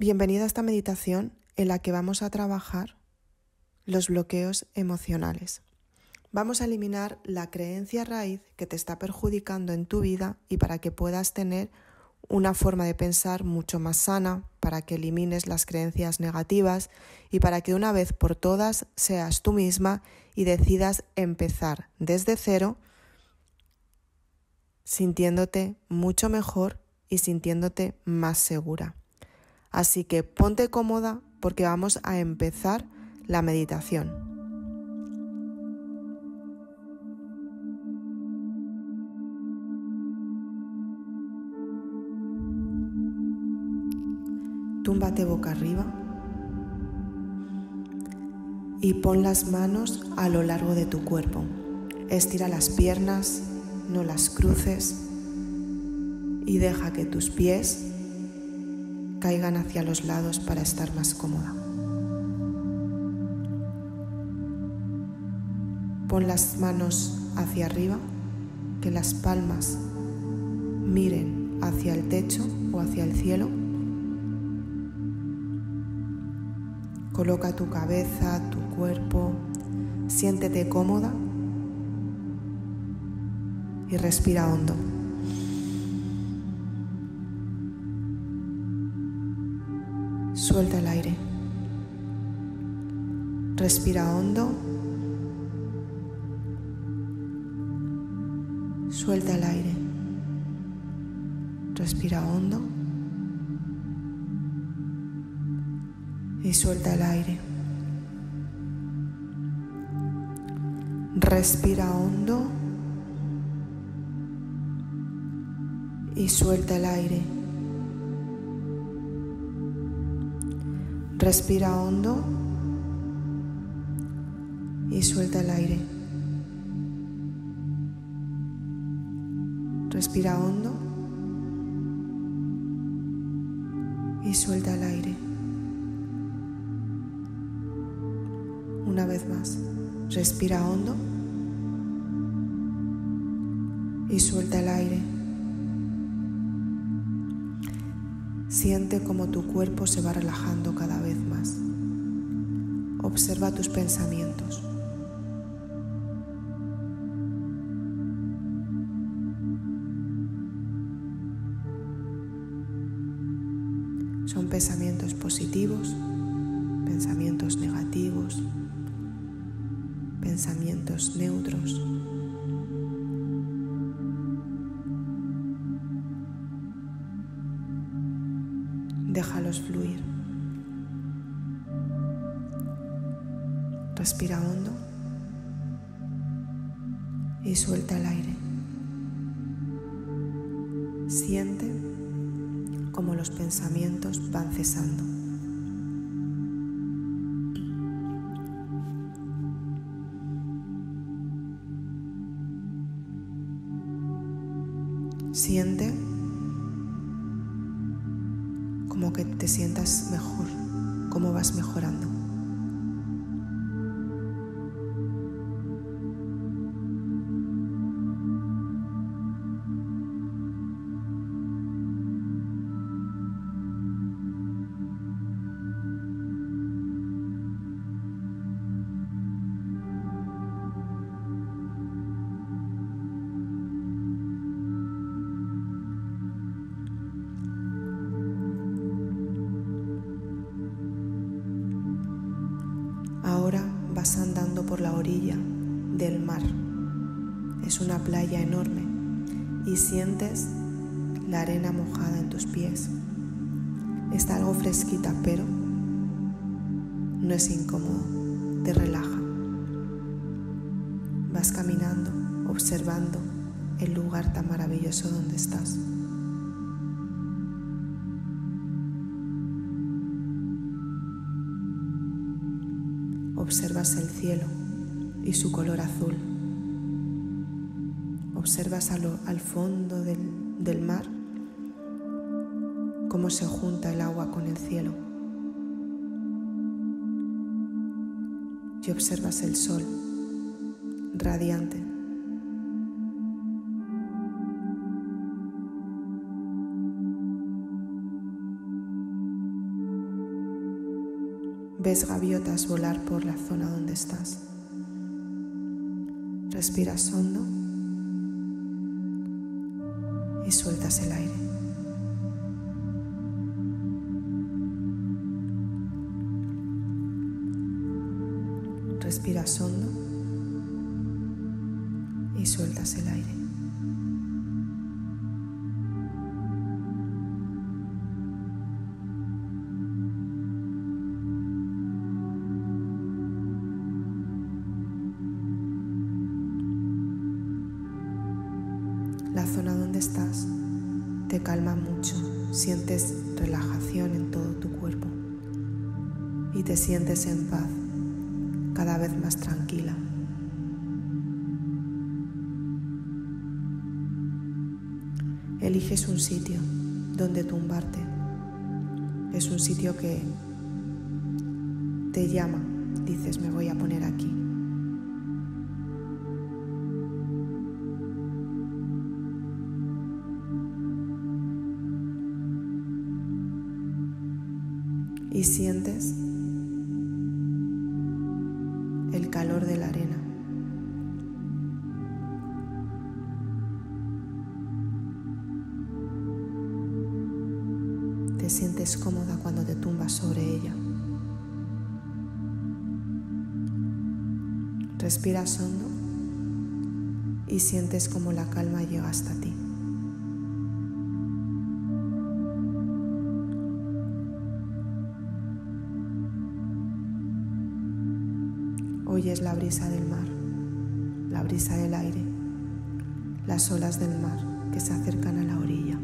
Bienvenida a esta meditación en la que vamos a trabajar los bloqueos emocionales. Vamos a eliminar la creencia raíz que te está perjudicando en tu vida y para que puedas tener una forma de pensar mucho más sana, para que elimines las creencias negativas y para que una vez por todas seas tú misma y decidas empezar desde cero sintiéndote mucho mejor y sintiéndote más segura. Así que ponte cómoda porque vamos a empezar la meditación. Túmbate boca arriba y pon las manos a lo largo de tu cuerpo. Estira las piernas, no las cruces y deja que tus pies caigan hacia los lados para estar más cómoda. Pon las manos hacia arriba, que las palmas miren hacia el techo o hacia el cielo. Coloca tu cabeza, tu cuerpo, siéntete cómoda y respira hondo. Suelta el aire. Respira hondo. Suelta el aire. Respira hondo. Y suelta el aire. Respira hondo. Y suelta el aire. Respira hondo y suelta el aire. Respira hondo y suelta el aire. Una vez más, respira hondo y suelta el aire. Siente cómo tu cuerpo se va relajando cada vez más. Observa tus pensamientos. Son pensamientos positivos, Respira hondo y suelta el aire. Siente como los pensamientos van cesando. Siente como que te sientas mejor, cómo vas mejorando. Y su color azul. Observas al fondo del, del mar cómo se junta el agua con el cielo. Y observas el sol radiante ves gaviotas volar por la zona donde estás. Respiras hondo y sueltas el aire. Respiras hondo y sueltas el aire. Eliges un sitio donde tumbarte. Es un sitio que te llama. Dices, me voy a poner aquí. Y sientes calor de la arena. Sientes cómoda cuando te tumbas sobre ella. Respiras hondo y sientes como la calma llega hasta ti. Oyes la brisa del mar, la brisa del aire, las olas del mar que se acercan a la orilla.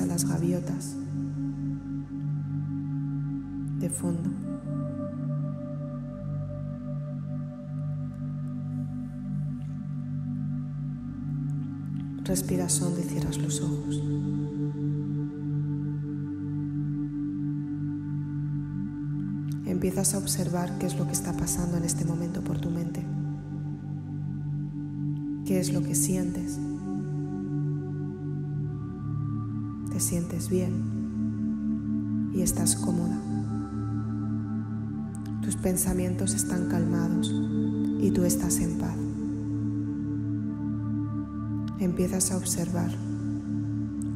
A las gaviotas de fondo. Respiras hondo y cierras los ojos. Empiezas a observar qué es lo que está pasando en este momento por tu mente. ¿Qué es lo que sientes? Sientes bien y estás cómoda. Tus pensamientos están calmados y tú estás en paz empiezas a observar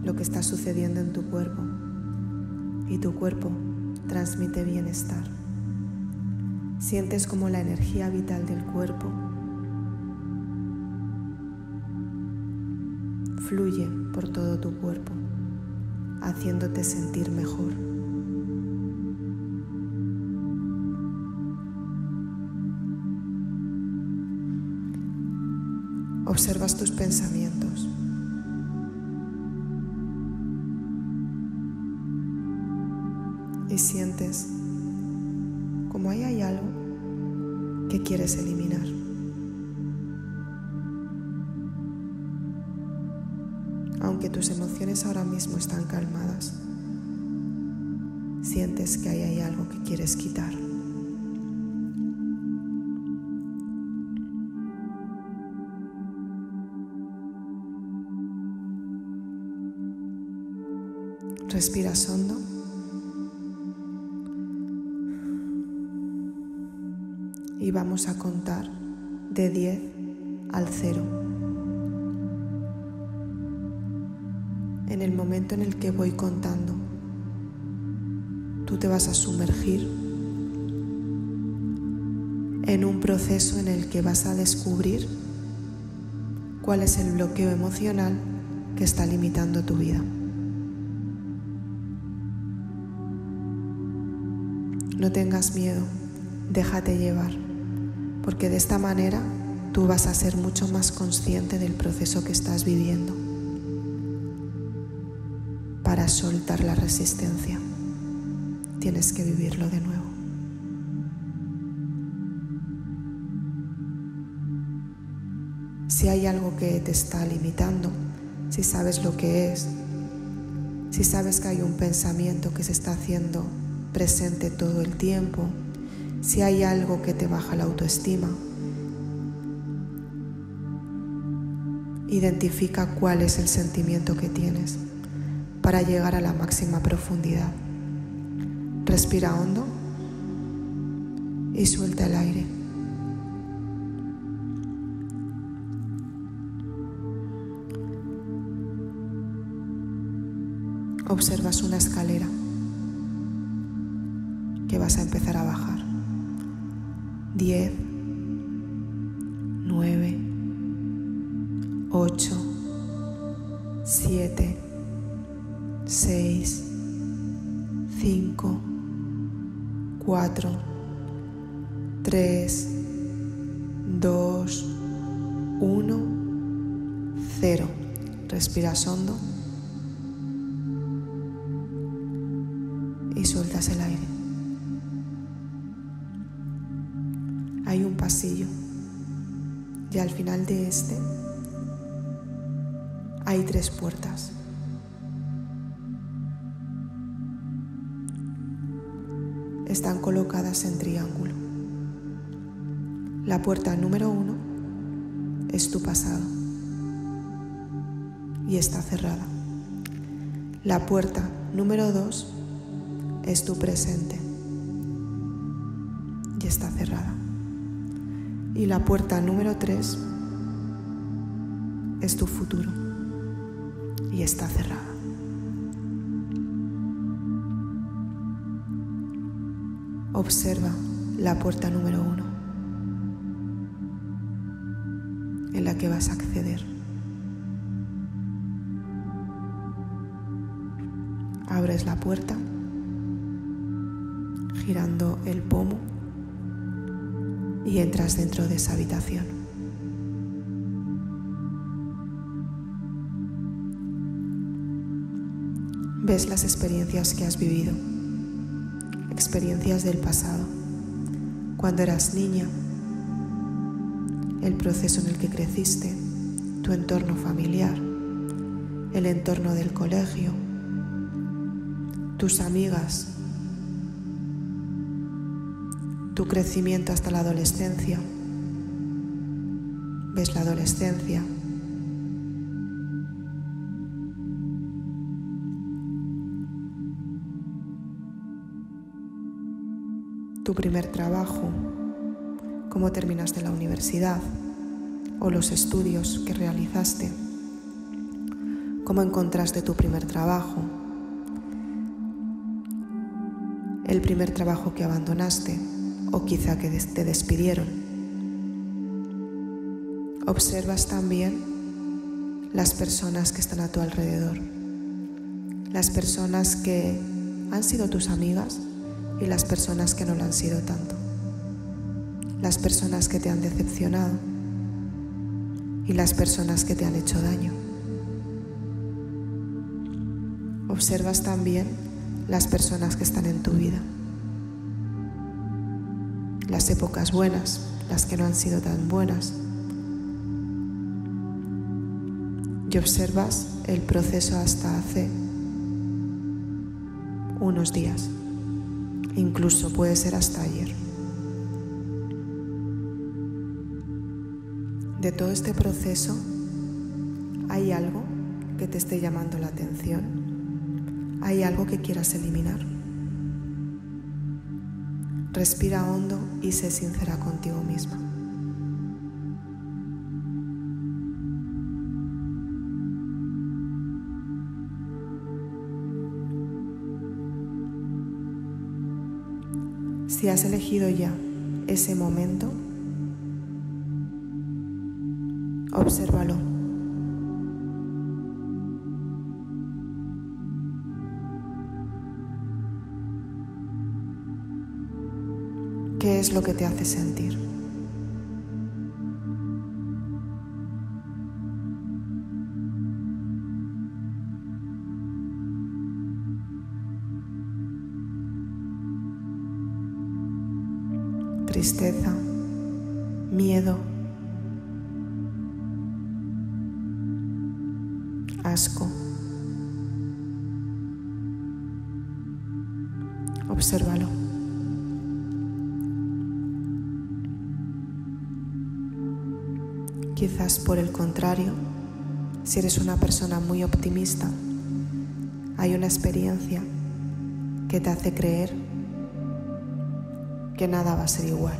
lo que está sucediendo en tu cuerpo y tu cuerpo transmite bienestar. Sientes como la energía vital del cuerpo fluye por todo tu cuerpo, haciéndote sentir mejor. Observas tus pensamientos. Y sientes como ahí hay algo que quieres eliminar. Ahora mismo están calmadas, sientes que ahí hay algo que quieres quitar. Respiras hondo. Y vamos a contar de 10 al 0. En el momento en el que voy contando, tú te vas a sumergir en un proceso en el que vas a descubrir cuál es el bloqueo emocional que está limitando tu vida. No tengas miedo, déjate llevar, porque de esta manera tú vas a ser mucho más consciente del proceso que estás viviendo para soltar la resistencia. Tienes que vivirlo de nuevo. Si hay algo que te está limitando, si sabes lo que es, si sabes que hay un pensamiento que se está haciendo presente todo el tiempo, si hay algo que te baja la autoestima, Identifica cuál es el sentimiento que tienes para llegar a la máxima profundidad. Respira hondo y suelta el aire. Observas una escalera que vas a empezar a bajar. 10, Hondo y sueltas el aire. Hay un pasillo y al final de este hay tres puertas. Están colocadas en triángulo. La puerta número uno es tu pasado y está cerrada. La puerta número dos es tu presente y está cerrada. Y la puerta número tres es tu futuro y está cerrada. Observa la puerta número uno en la que vas a acceder. Abres la puerta girando el pomo y entras dentro de esa habitación. ves las experiencias que has vivido, experiencias del pasado, cuando eras niña, el proceso en el que creciste, tu entorno familiar, el entorno del colegio, tus amigas, tu crecimiento hasta la adolescencia. Ves la adolescencia, tu primer trabajo, cómo terminaste la universidad o los estudios que realizaste, cómo encontraste tu primer trabajo, el primer trabajo que abandonaste o quizá que te despidieron. Observas también las personas que están a tu alrededor, las personas que han sido tus amigas y las personas que no lo han sido tanto, las personas que te han decepcionado y las personas que te han hecho daño. Observas también las personas que están en tu vida, las épocas buenas, las que no han sido tan buenas. Y observas el proceso hasta hace unos días incluso puede ser hasta ayer. De todo este proceso, ¿hay algo que te esté llamando la atención? ¿Hay algo que quieras eliminar? Respira hondo y sé sincera contigo misma. Si has elegido ya ese momento, obsérvalo. Lo que te hace sentir? tristeza, miedo, asco. Obsérvalo. Quizás por el contrario, Si eres una persona muy optimista, hay una experiencia que te hace creer que nada va a ser igual.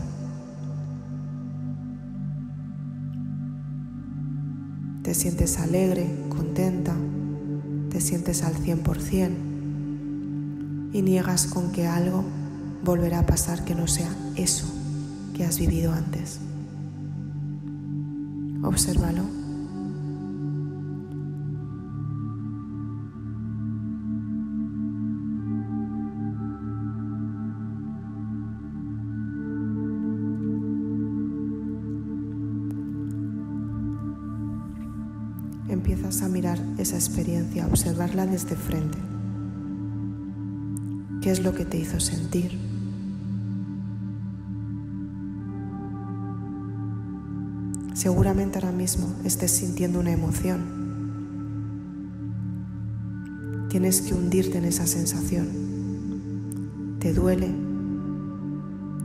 Te sientes alegre, contenta, te sientes al 100% y niegas con que algo volverá a pasar que no sea eso que has vivido antes. Obsérvalo. empiezas a mirar esa experiencia, a observarla desde frente. ¿Qué es lo que te hizo sentir? Seguramente ahora mismo estés sintiendo una emoción. Tienes que hundirte en esa sensación. Te duele,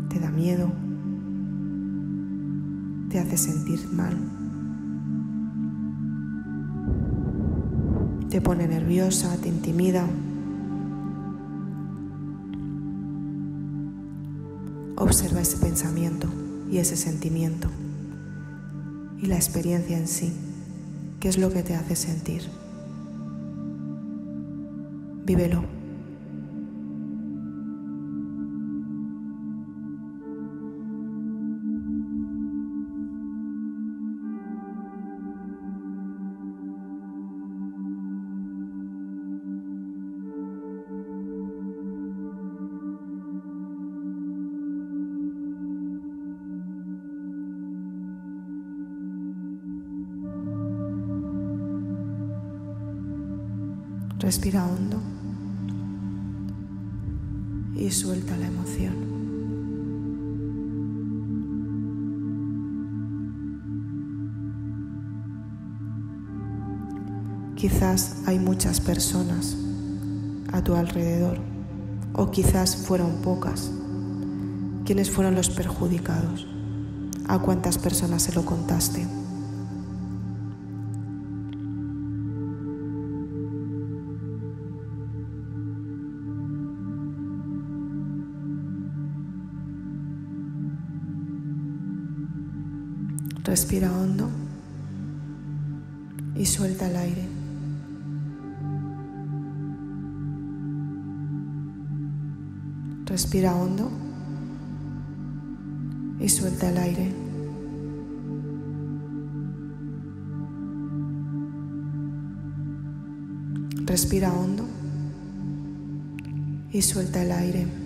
te da miedo, te hace sentir mal. te pone nerviosa, te intimida. Observa ese pensamiento y ese sentimiento y la experiencia en sí. ¿Qué es lo que te hace sentir? Vívelo. Respira hondo y suelta la emoción. Quizás hay muchas personas a tu alrededor o quizás fueron pocas. ¿Quiénes fueron los perjudicados? ¿A cuántas personas se lo contaste? Respira hondo y suelta el aire. Respira hondo y suelta el aire. Respira hondo y suelta el aire.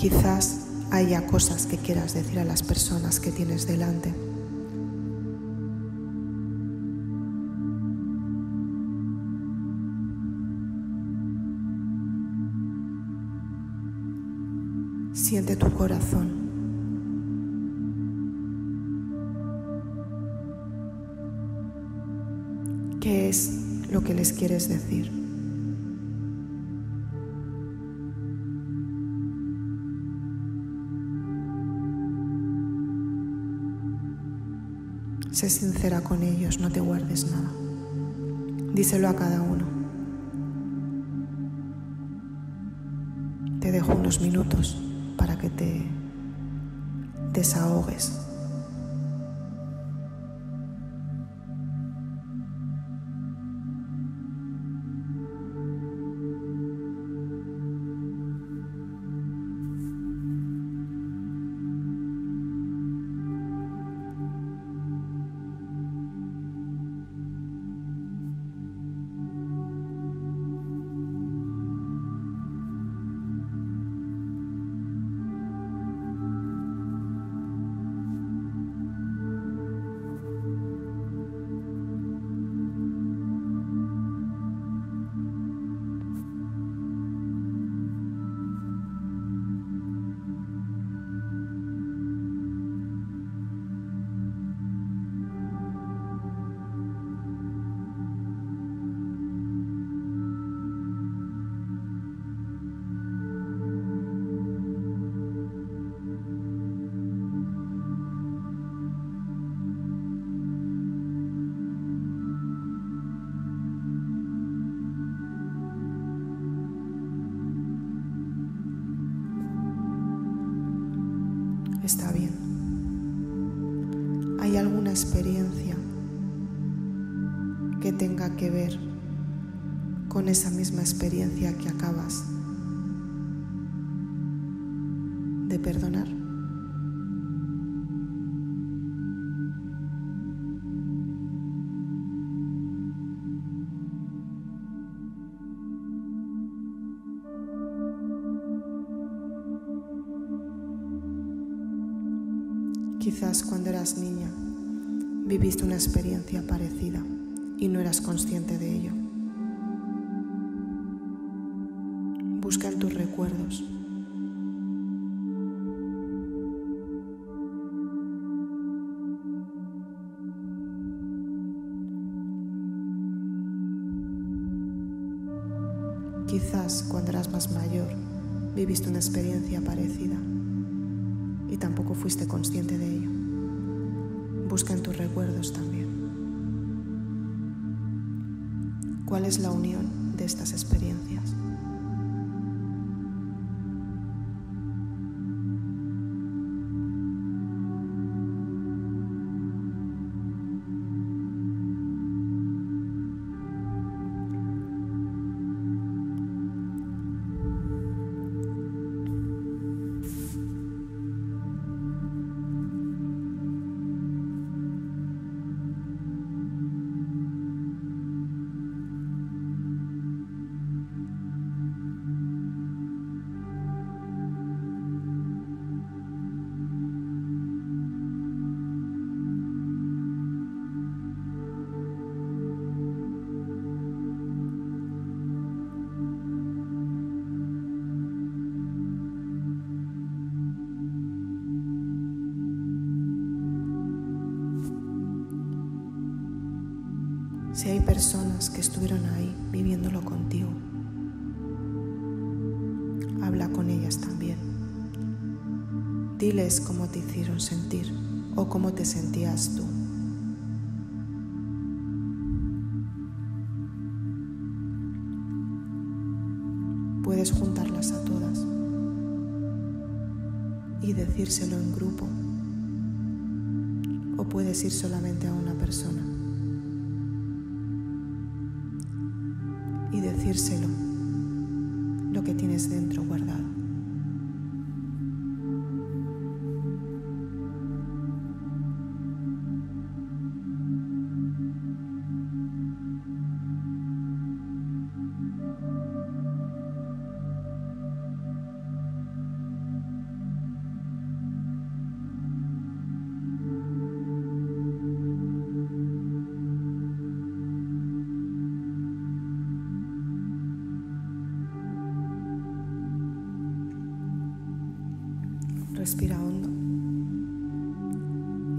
Quizás haya cosas que quieras decir a las personas que tienes delante. Siente tu corazón. ¿Qué es lo que les quieres decir? Sé sincera con ellos, no te guardes nada. Díselo a cada uno. Te dejo unos minutos para que te desahogues. Con esa misma experiencia que acabas de perdonar? Quizás cuando eras niña viviste una experiencia parecida y no eras consciente de ello. Quizás cuando eras más mayor viviste una experiencia parecida y tampoco fuiste consciente de ello. Busca en tus recuerdos también. ¿Cuál es la unión de estas experiencias? Personas que estuvieron ahí viviéndolo contigo, habla con ellas también. Diles cómo te hicieron sentir o cómo te sentías tú. Puedes juntarlas a todas y decírselo en grupo o puedes ir solamente a una persona.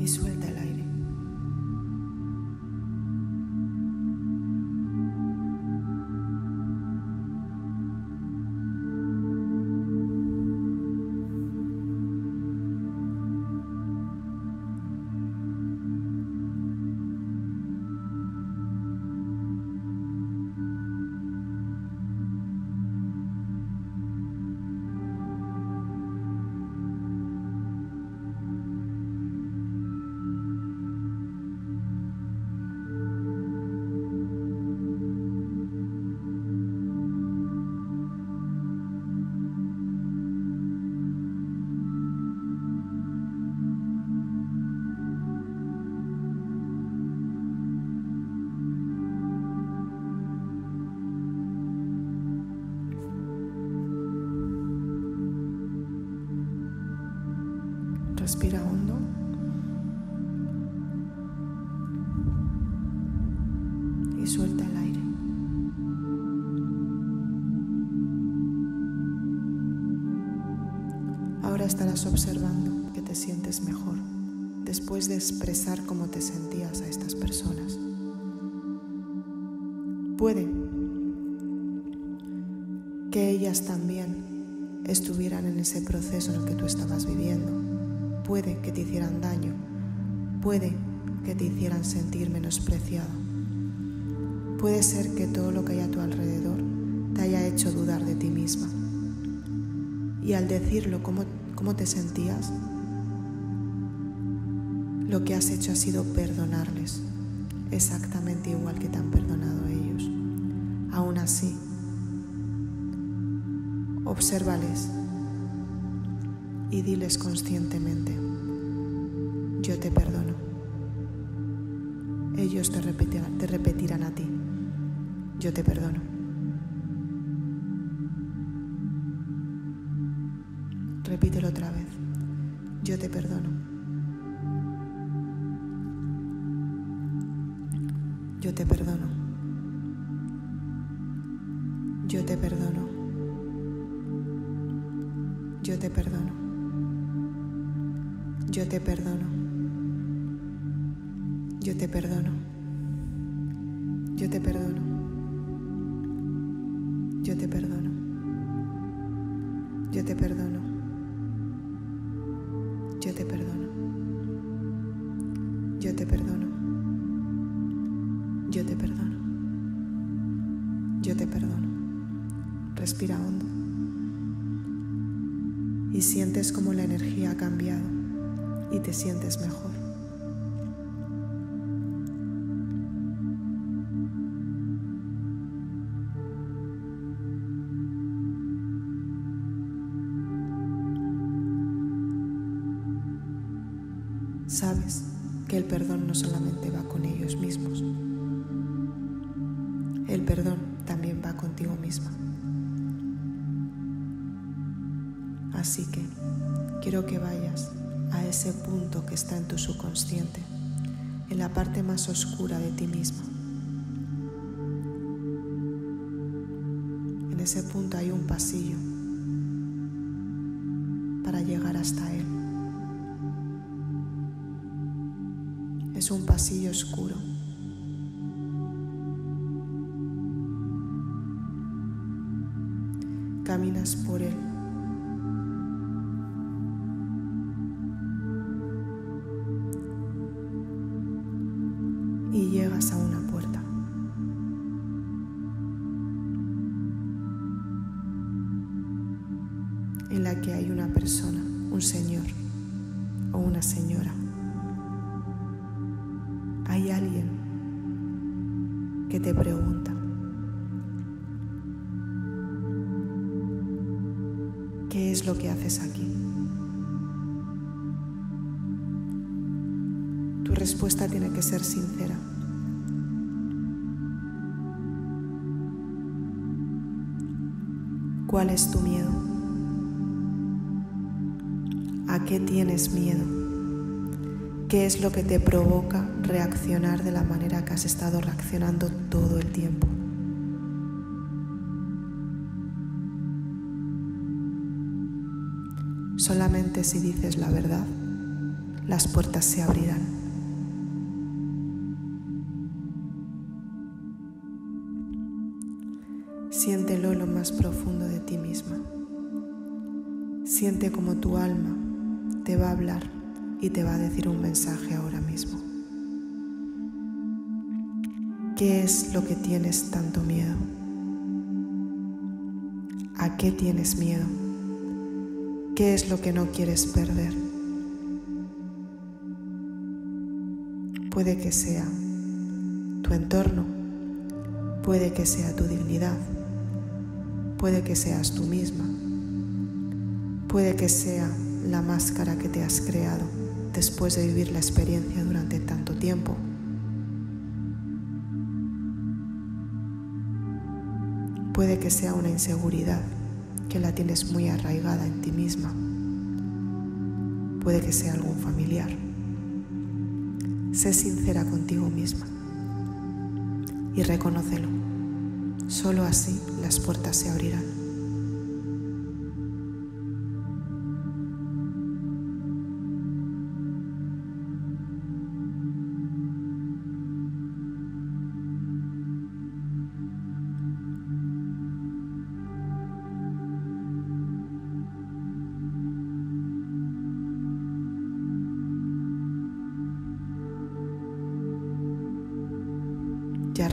Y suelta después de expresar cómo te sentías a estas personas. Puede que ellas también estuvieran en ese proceso en el que tú estabas viviendo puede que te hicieran daño, puede que te hicieran sentir menospreciado. Puede ser que todo lo que hay a tu alrededor te haya hecho dudar de ti misma. Y al decirlo cómo, cómo te sentías, lo que has hecho ha sido perdonarles, exactamente igual que te han perdonado ellos. Aún así, obsérvales y diles conscientemente, yo te perdono. Ellos te repetirán, te repetirán a ti, yo te perdono. Repítelo otra vez, yo te perdono. Yo te perdono. Yo te perdono. Yo te perdono. Yo te perdono. Yo te perdono. Sabes que el perdón no solamente va con ellos mismos, el perdón también va contigo misma. Así que quiero que vayas a ese punto que está en tu subconsciente, en la parte más oscura de ti misma. En ese punto hay un pasillo Un pasillo oscuro caminas por él. Respuesta tiene que ser sincera. ¿Cuál es tu miedo? ¿A qué tienes miedo? ¿Qué es lo que te provoca reaccionar de la manera que has estado reaccionando todo el tiempo? Solamente si dices la verdad, las puertas se abrirán. Es lo que tienes tanto miedo? ¿A qué tienes miedo? ¿Qué es lo que no quieres perder? Puede que sea tu entorno, puede que sea tu dignidad, puede que seas tú misma, puede que sea la máscara que te has creado después de vivir la experiencia durante tanto tiempo. Puede que sea una inseguridad que la tienes muy arraigada en ti misma. Puede que sea algún familiar. Sé sincera contigo misma y reconócelo. Solo así las puertas se abrirán.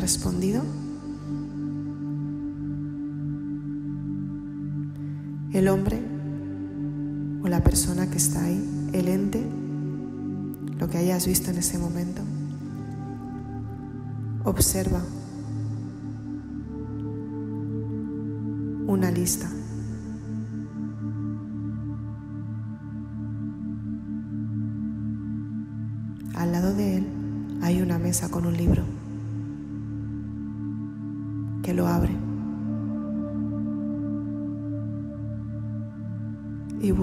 Respondido? El hombre o la persona que está ahí, el ente, lo que hayas visto en ese momento. Observa una lista. Al lado de él hay una mesa con un libro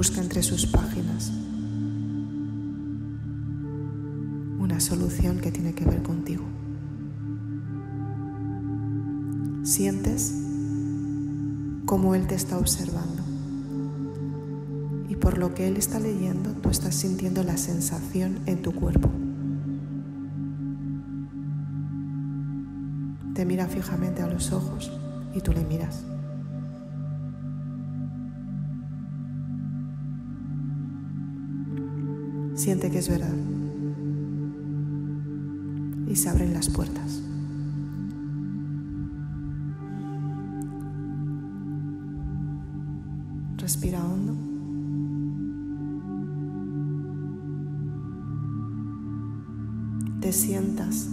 busca entre sus páginas una solución que tiene que ver contigo. Sientes cómo Él te está observando y por lo que Él está leyendo tú estás sintiendo la sensación en tu cuerpo. Te mira fijamente a los ojos y tú le miras. Siente que es verdad y se abren las puertas. Respira hondo. Te sientas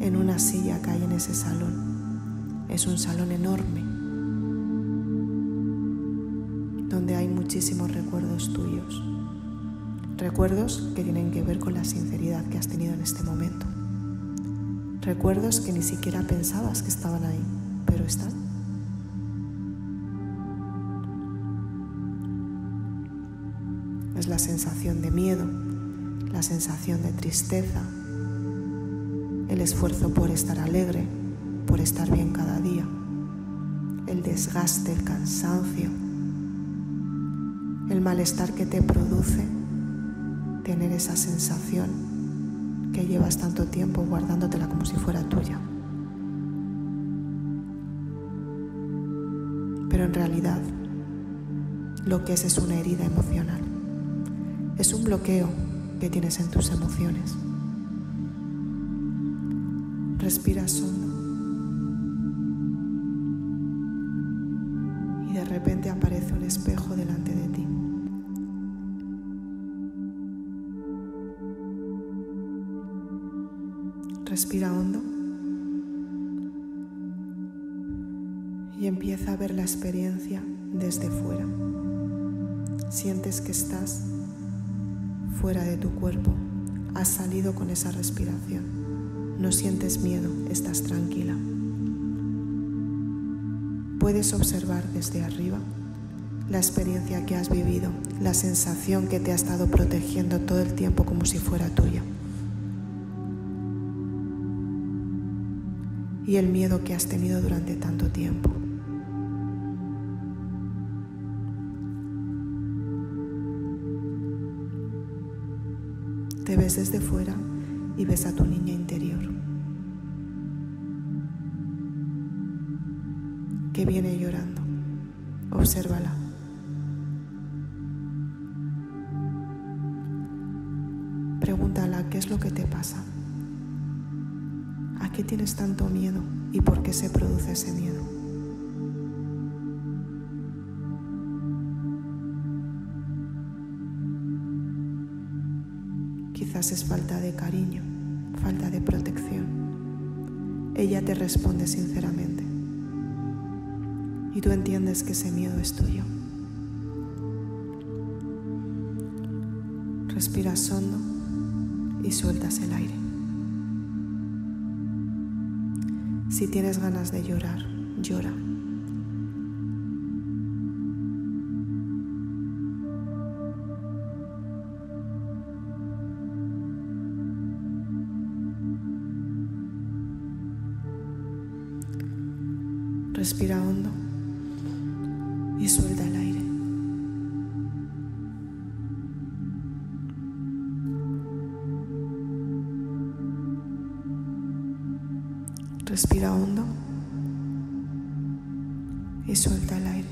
en una silla que hay en ese salón. Es un salón enorme donde hay muchísimos recuerdos tuyos. Recuerdos que tienen que ver con la sinceridad que has tenido en este momento. Recuerdos que ni siquiera pensabas que estaban ahí, pero están. Es la sensación de miedo, la sensación de tristeza, el esfuerzo por estar alegre, por estar bien cada día, el desgaste, el cansancio, el malestar que te produce tener esa sensación que llevas tanto tiempo guardándotela como si fuera tuya. Pero en realidad lo que es es una herida emocional. Es un bloqueo que tienes en tus emociones. Respiras hondo. Sientes que estás fuera de tu cuerpo, has salido con esa respiración. No sientes miedo, estás tranquila. Puedes observar desde arriba la experiencia que has vivido, la sensación que te ha estado protegiendo todo el tiempo como si fuera tuya. y el miedo que has tenido durante tanto tiempo. Ves desde fuera y ves a tu niña interior, que viene llorando. Obsérvala. Pregúntala qué es lo que te pasa qué tienes tanto miedo y por qué se produce ese miedo? Es falta de cariño, falta de protección. Ella te responde sinceramente y tú entiendes que ese miedo es tuyo. Respiras hondo y sueltas el aire. Si tienes ganas de llorar, llora. Respira hondo y suelta el aire. Respira hondo y suelta el aire.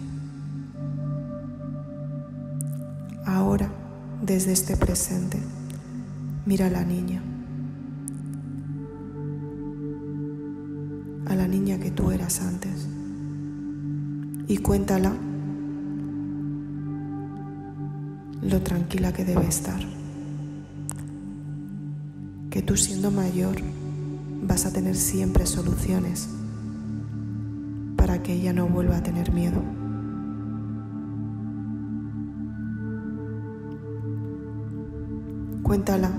Ahora, desde este presente, mira a la niña. Cuéntala lo tranquila que debe estar. que tú siendo mayor vas a tener siempre soluciones para que ella no vuelva a tener miedo. Cuéntala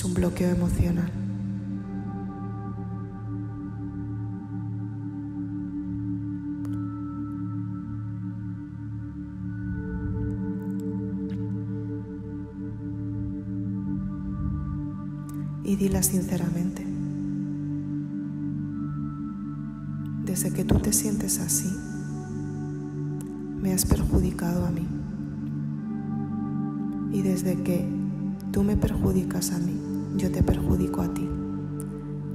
es un bloqueo emocional. Y dila sinceramente. Desde que tú te sientes así, me has perjudicado a mí. Y desde que tú me perjudicas a mí, yo te perjudico a ti.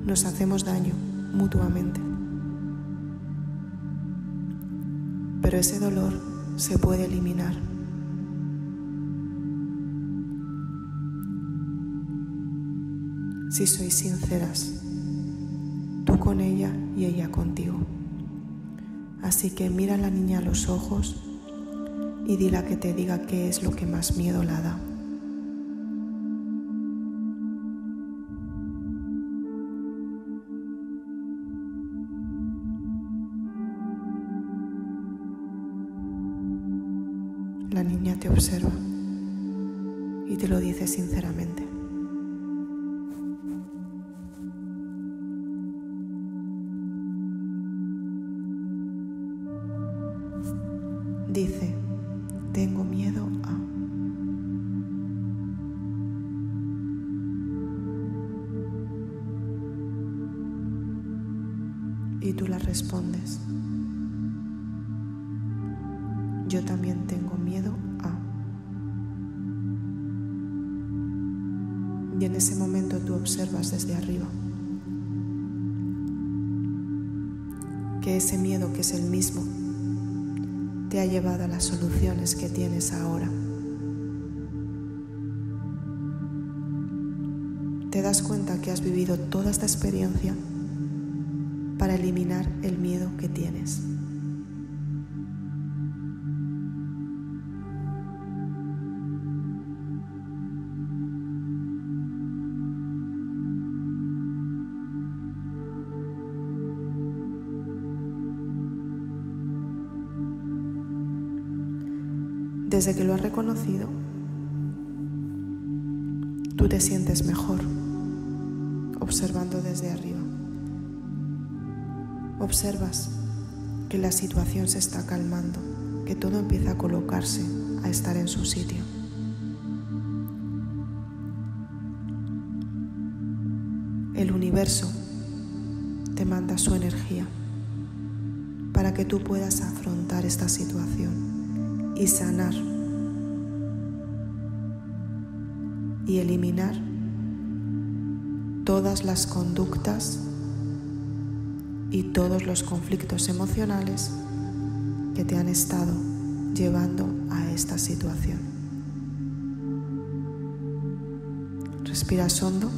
Nos hacemos daño mutuamente. Pero ese dolor se puede eliminar. Si sois sinceras, tú con ella y ella contigo. Así que mira a la niña a los ojos y dile que te diga qué es lo que más miedo la da. Cuenta que has vivido toda esta experiencia para eliminar el miedo que tienes. Desde que lo has reconocido, tú te sientes mejor observando desde arriba. Observas que la situación se está calmando, que todo empieza a colocarse, a estar en su sitio. El universo te manda su energía para que tú puedas afrontar esta situación y sanar y eliminar las conductas y todos los conflictos emocionales que te han estado llevando a esta situación. Respiras hondo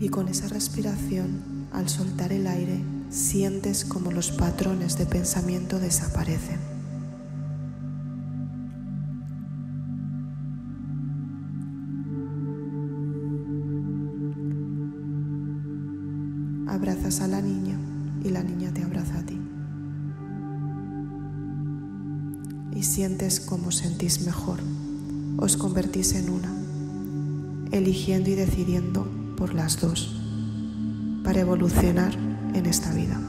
y con esa respiración, al soltar el aire, sientes como los patrones de pensamiento desaparecen. Abrazas a la niña y la niña te abraza a ti. Y sientes como sentís mejor. Os convertís en una, eligiendo y decidiendo por las dos, para evolucionar en esta vida.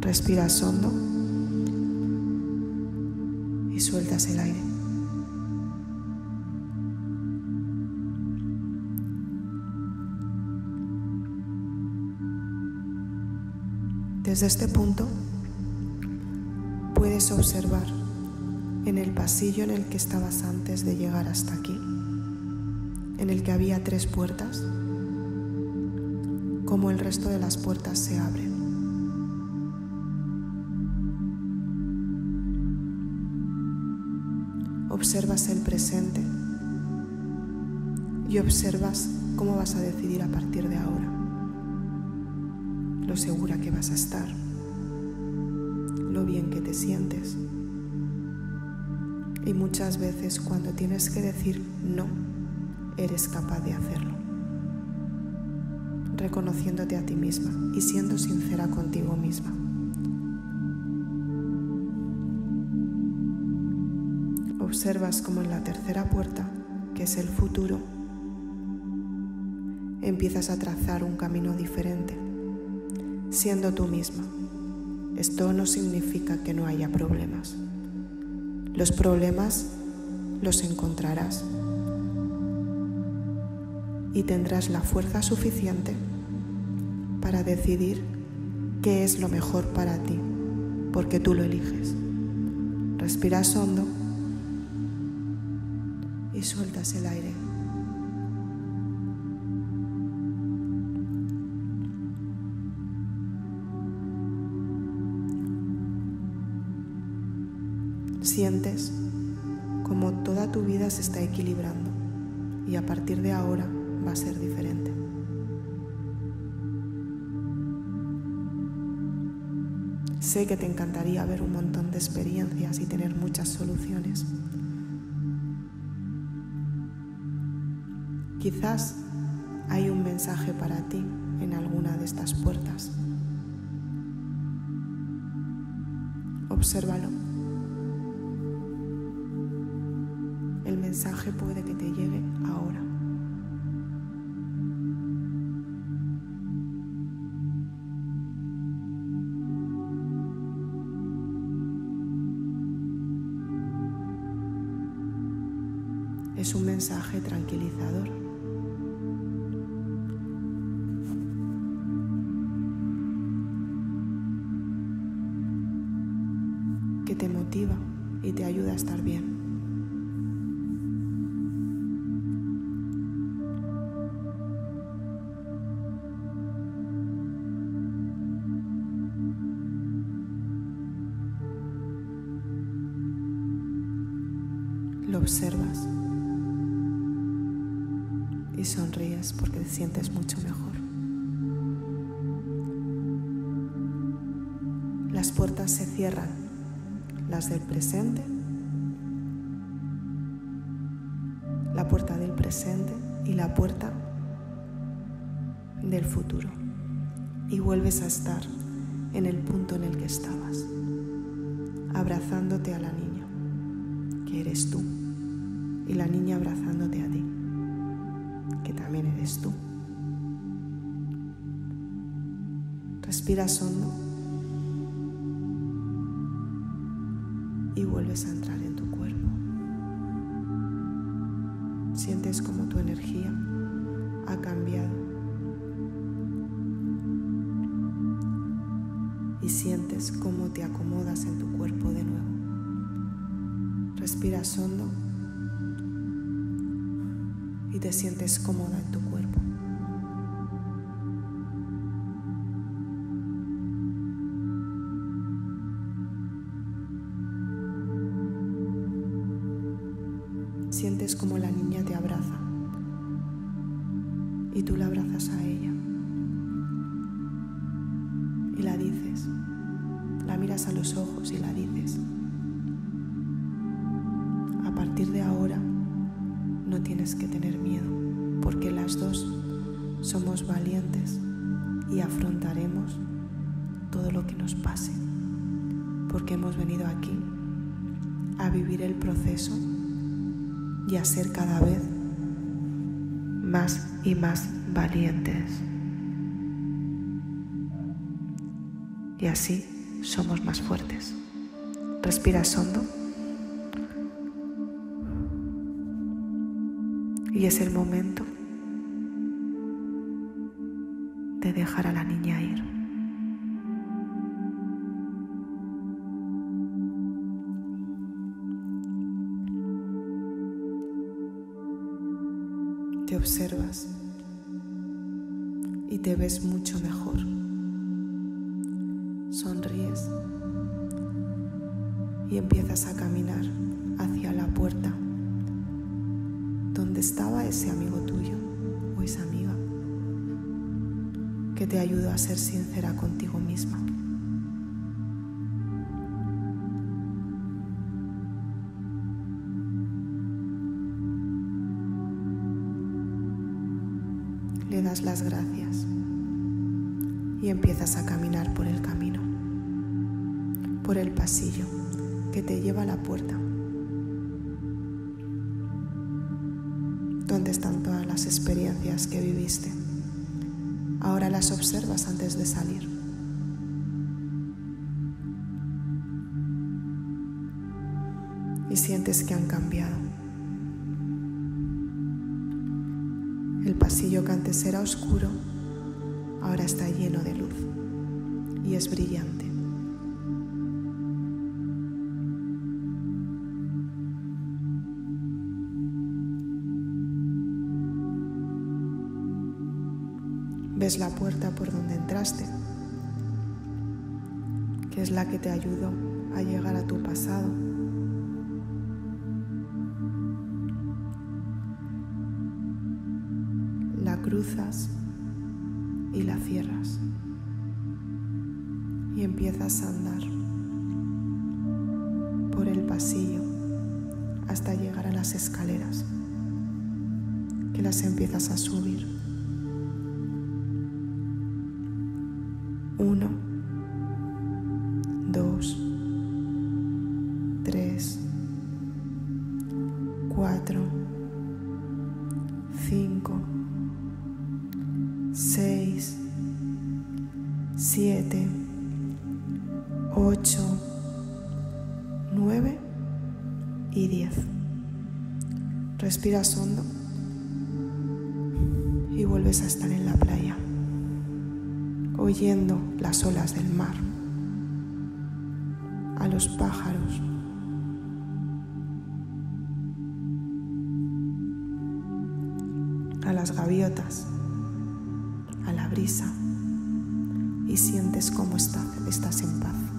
Respiras hondo y sueltas el aire. Desde este punto puedes observar en el pasillo en el que estabas antes de llegar hasta aquí, en el que había tres puertas, como el resto de las puertas se abren. Observas el presente y observas cómo vas a decidir a partir de ahora. Lo segura que vas a estar, lo bien que te sientes. Y muchas veces cuando tienes que decir no, eres capaz de hacerlo, reconociéndote a ti misma y siendo sincera contigo misma. Observas como en la tercera puerta, que es el futuro, empiezas a trazar un camino diferente, siendo tú misma. Esto no significa que no haya problemas. Los problemas los encontrarás y tendrás la fuerza suficiente para decidir qué es lo mejor para ti, porque tú lo eliges. Respiras hondo y sueltas el aire. Se está equilibrando y a partir de ahora va a ser diferente. Sé que te encantaría ver un montón de experiencias y tener muchas soluciones. Quizás hay un mensaje para ti en alguna de estas puertas. Obsérvalo. Mensaje puede que te llegue ahora. Es un mensaje tranquilizador. que te motiva y te ayuda a estar bien. Sientes mucho mejor. Las puertas se cierran, las del presente, la puerta del presente y la puerta del futuro. Y vuelves a estar en el punto en el que estabas, abrazándote a la niña, que eres tú, y la niña abrazándote a ti que también eres tú. Respiras hondo y vuelves a entrar en tu cuerpo. Sientes como tu energía ha cambiado y sientes cómo te acomodas en tu cuerpo de nuevo. Respiras hondo y te sientes cómoda en tu Sientes como la niña te abraza y tú la abrazas a ella. Y la dices, la miras a los ojos y la dices, a partir de ahora no tienes que tener miedo, porque las dos somos valientes y afrontaremos todo lo que nos pase, porque hemos venido aquí a vivir el proceso y a ser cada vez más y más valientes. Y así somos más fuertes. Respiras hondo. Y es el momento de dejar a la niña ir. Ves mucho mejor. Sonríes y empiezas a caminar hacia la puerta donde estaba ese amigo tuyo o esa amiga que te ayudo a ser sincera contigo misma. Le das las gracias y empiezas a caminar por el camino, por el pasillo que te lleva a la puerta, donde están todas las experiencias que viviste. Ahora las observas antes de salir. Y sientes que han cambiado. El pasillo que antes era oscuro ahora está lleno de luz y es brillante. Ves la puerta por donde entraste, que es la que te ayudó a llegar a tu pasado. Hasta llegar a las escaleras, que las empiezas a subir. Uno, dos, tres, cuatro, cinco, 6, 7, 8, 9 y 10. Respiras hondo y vuelves a estar en la playa, oyendo las olas del mar, a los pájaros. a las gaviotas a la brisa y sientes cómo está, estás en paz.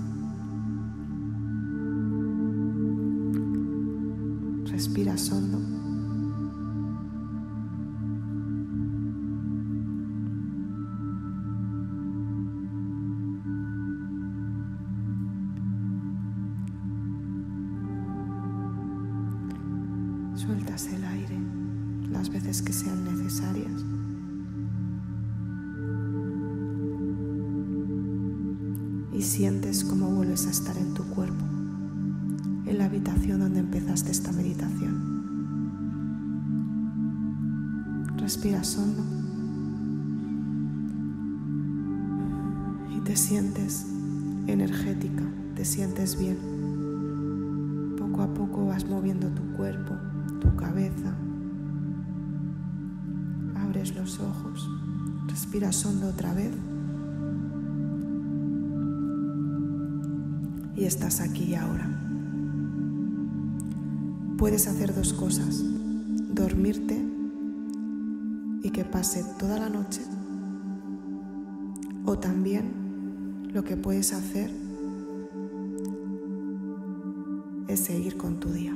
Ahora. Puedes hacer dos cosas, dormirte y que pase toda la noche, o también lo que puedes hacer es seguir con tu día.